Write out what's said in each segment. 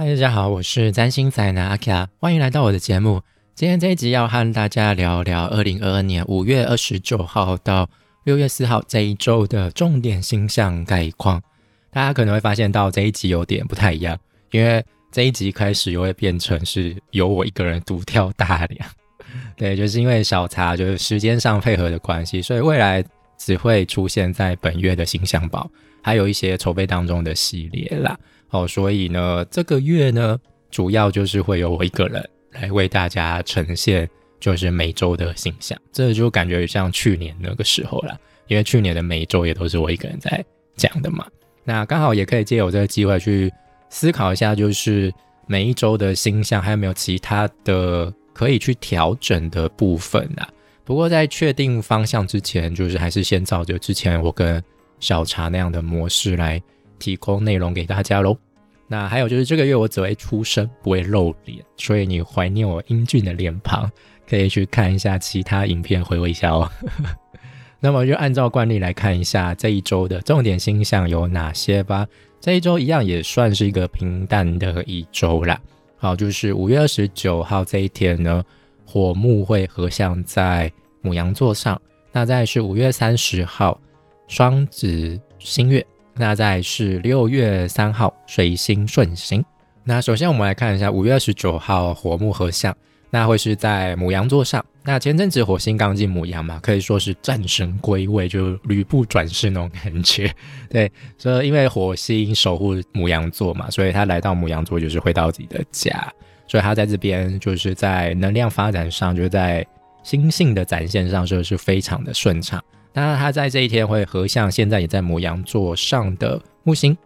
嗨，大家好，我是占星宅男阿卡，欢迎来到我的节目。今天这一集要和大家聊聊二零二二年五月二十九号到六月四号这一周的重点星象概况。大家可能会发现到这一集有点不太一样，因为这一集开始又会变成是由我一个人独挑大梁。对，就是因为小茶就是时间上配合的关系，所以未来只会出现在本月的星象宝，还有一些筹备当中的系列啦。哦，所以呢，这个月呢，主要就是会有我一个人来为大家呈现，就是每周的形象。这就感觉像去年那个时候了，因为去年的每一周也都是我一个人在讲的嘛。那刚好也可以借有这个机会去思考一下，就是每一周的星象还有没有其他的可以去调整的部分啊？不过在确定方向之前，就是还是先照着之前我跟小茶那样的模式来。提供内容给大家喽。那还有就是这个月我只会出声，不会露脸，所以你怀念我英俊的脸庞，可以去看一下其他影片回味一下哦。那么就按照惯例来看一下这一周的重点星象有哪些吧。这一周一样也算是一个平淡的一周啦。好，就是五月二十九号这一天呢，火木会合相在母羊座上。那再是五月三十号，双子星月。那再是六月三号水星顺行。那首先我们来看一下五月二十九号火木合相，那会是在母羊座上。那前阵子火星刚进母羊嘛，可以说是战神归位，就吕布转世那种感觉。对，所以因为火星守护母羊座嘛，所以他来到母羊座就是回到自己的家，所以他在这边就是在能量发展上，就是在心性的展现上，就是非常的顺畅。那它在这一天会合相，现在也在母羊座上的木星。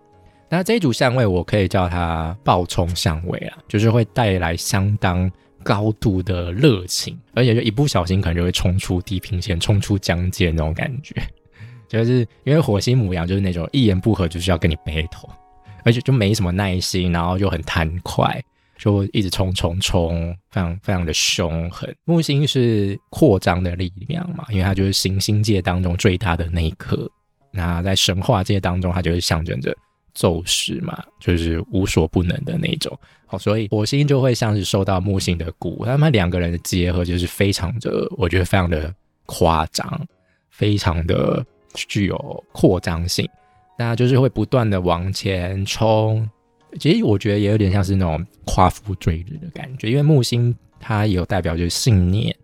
那这一组相位，我可以叫它暴冲相位啊，就是会带来相当高度的热情，而且就一不小心可能就会冲出地平线，冲出疆界那种感觉。就是因为火星母羊就是那种一言不合就是要跟你 battle，而且就没什么耐心，然后就很贪快。就一直冲冲冲，非常非常的凶狠。木星是扩张的力量嘛，因为它就是行星界当中最大的那一颗。那在神话界当中，它就是象征着宙斯嘛，就是无所不能的那种。好，所以火星就会像是受到木星的鼓，他们两个人的结合就是非常的，我觉得非常的夸张，非常的具有扩张性。那就是会不断的往前冲。其实我觉得也有点像是那种夸父追日的感觉，因为木星它有代表就是信念、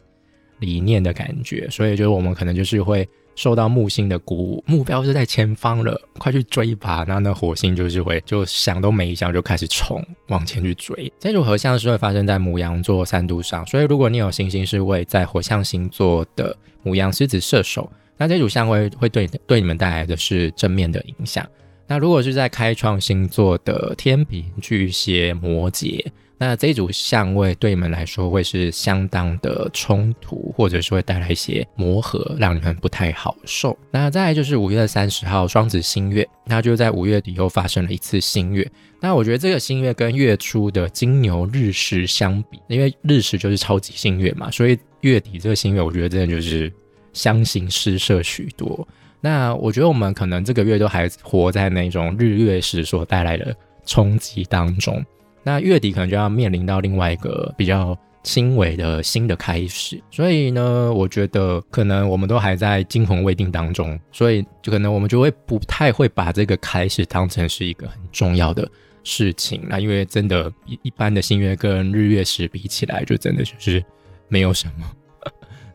理念的感觉，所以就是我们可能就是会受到木星的鼓舞，目标是在前方了，快去追吧。那那火星就是会就想都没想就开始冲往前去追。这组合相是会发生在母羊座三度上，所以如果你有星星是位在火象星座的母羊、狮子、射手，那这组相会会对对你们带来的是正面的影响。那如果是在开创星座的天平、巨蟹、摩羯，那这组相位对你们来说会是相当的冲突，或者是会带来一些磨合，让你们不太好受。那再来就是五月三十号双子星月，那就在五月底又发生了一次新月。那我觉得这个新月跟月初的金牛日食相比，因为日食就是超级新月嘛，所以月底这个新月，我觉得真的就是相形失色许多。那我觉得我们可能这个月都还活在那种日月食所带来的冲击当中。那月底可能就要面临到另外一个比较轻微的新的开始。所以呢，我觉得可能我们都还在惊魂未定当中，所以就可能我们就会不太会把这个开始当成是一个很重要的事情。那因为真的，一一般的新月跟日月食比起来，就真的就是没有什么。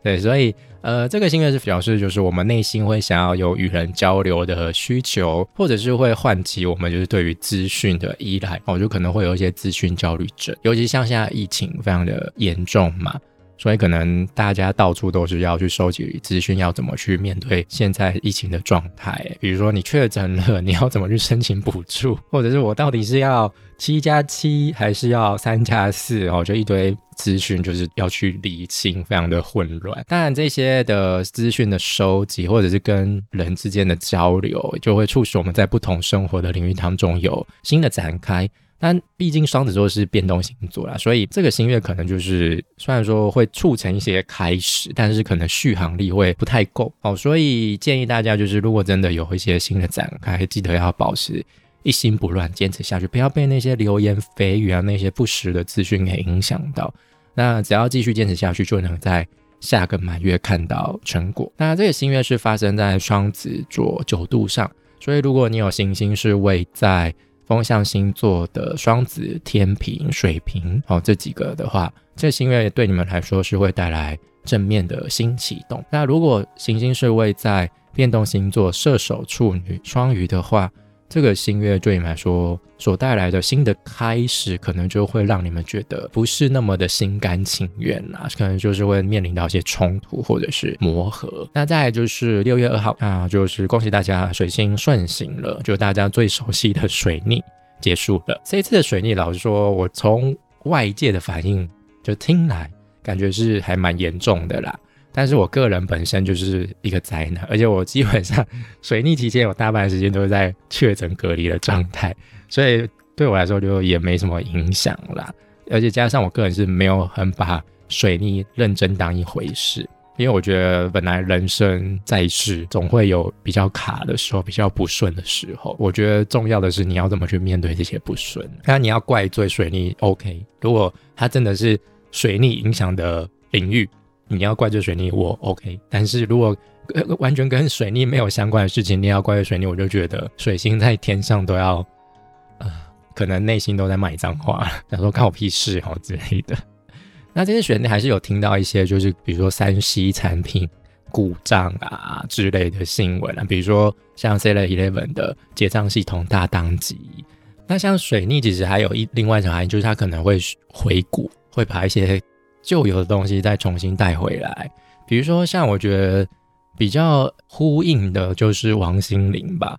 对，所以。呃，这个心愿是表示，就是我们内心会想要有与人交流的需求，或者是会唤起我们就是对于资讯的依赖，我，就可能会有一些资讯焦虑症，尤其像现在疫情非常的严重嘛。所以可能大家到处都是要去收集资讯，要怎么去面对现在疫情的状态？比如说你确诊了，你要怎么去申请补助？或者是我到底是要七加七还是要三加四？哦，就一堆资讯就是要去理清，非常的混乱。当然这些的资讯的收集，或者是跟人之间的交流，就会促使我们在不同生活的领域当中有新的展开。但毕竟双子座是变动星座啦，所以这个星月可能就是虽然说会促成一些开始，但是可能续航力会不太够哦。所以建议大家就是，如果真的有一些新的展开，记得要保持一心不乱，坚持下去，不要被那些流言蜚语啊、那些不实的资讯给影响到。那只要继续坚持下去，就能在下个满月看到成果。那这个新月是发生在双子座九度上，所以如果你有行星是位在风象星座的双子、天平、水瓶哦这几个的话，这星月对你们来说是会带来正面的新启动。那如果行星是位在变动星座射手、处女、双鱼的话，这个新月对你们来说所带来的新的开始，可能就会让你们觉得不是那么的心甘情愿啦，可能就是会面临到一些冲突或者是磨合。那再就是六月二号啊，就是恭喜大家水星顺行了，就大家最熟悉的水逆结束了。这一次的水逆，老实说，我从外界的反应就听来，感觉是还蛮严重的啦。但是我个人本身就是一个灾难，而且我基本上水逆期间有大半时间都是在确诊隔离的状态，所以对我来说就也没什么影响啦。而且加上我个人是没有很把水逆认真当一回事，因为我觉得本来人生在世总会有比较卡的时候，比较不顺的时候。我觉得重要的是你要怎么去面对这些不顺。那你要怪罪水逆，OK？如果它真的是水逆影响的领域。你要怪罪水逆，我 OK。但是如果呃完全跟水逆没有相关的事情，你要怪罪水逆，我就觉得水星在天上都要，呃，可能内心都在骂脏话，想说关我屁事哦之类的。那这些水逆还是有听到一些，就是比如说三 C 产品故障啊之类的新闻啊，比如说像 s e l e n Eleven 的结账系统大宕机。那像水逆其实还有一另外一种含义，就是它可能会回顾，会把一些。旧有的东西再重新带回来，比如说像我觉得比较呼应的就是王心凌吧，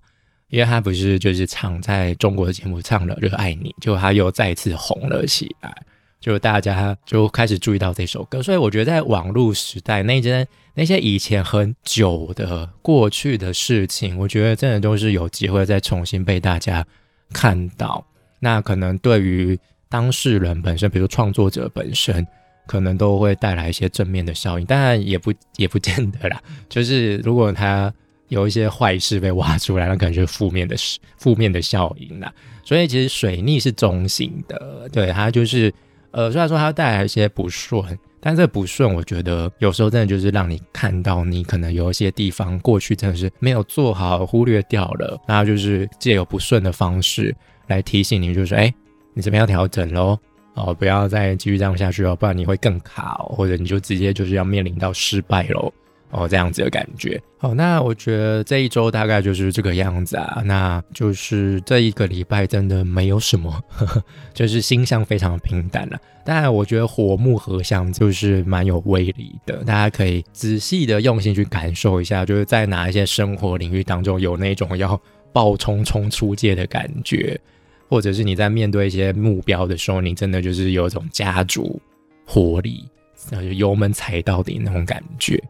因为她不是就是唱在中国的节目唱了《热爱你》，就她又再次红了起来，就大家就开始注意到这首歌。所以我觉得在网络时代那些那些以前很久的过去的事情，我觉得真的都是有机会再重新被大家看到。那可能对于当事人本身，比如创作者本身。可能都会带来一些正面的效应，当然也不也不见得啦。就是如果他有一些坏事被挖出来，那可能就负面的事、负面的效应啦。所以其实水逆是中性的，对它就是呃，虽然说它带来一些不顺，但这不顺，我觉得有时候真的就是让你看到你可能有一些地方过去真的是没有做好，忽略掉了，那就是借由不顺的方式来提醒你，就是哎，你这边要调整喽。哦，不要再继续这样下去哦，不然你会更卡哦，或者你就直接就是要面临到失败喽，哦，这样子的感觉。好，那我觉得这一周大概就是这个样子啊，那就是这一个礼拜真的没有什么，就是星象非常平淡了。当然，我觉得火木合相就是蛮有威力的，大家可以仔细的用心去感受一下，就是在哪一些生活领域当中有那种要爆冲冲出界的感觉。或者是你在面对一些目标的时候，你真的就是有一种家族活力，然后就油门踩到底那种感觉。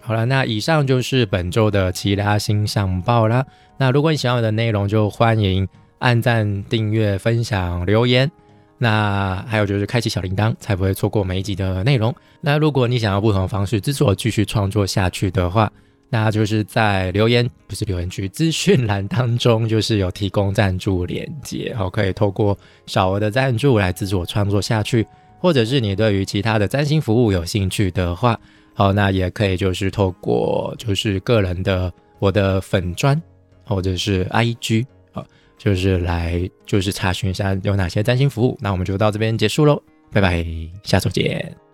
好了，那以上就是本周的其他星象报啦。那如果你喜欢我的内容，就欢迎按赞、订阅、分享、留言。那还有就是开启小铃铛，才不会错过每一集的内容。那如果你想要不同的方式支持我继续创作下去的话，那就是在留言不是留言区资讯栏当中，就是有提供赞助链接，好，可以透过小额的赞助来资助我创作下去，或者是你对于其他的占星服务有兴趣的话，好，那也可以就是透过就是个人的我的粉砖或者是 IG，好，就是来就是查询一下有哪些占星服务。那我们就到这边结束喽，拜拜，下周见。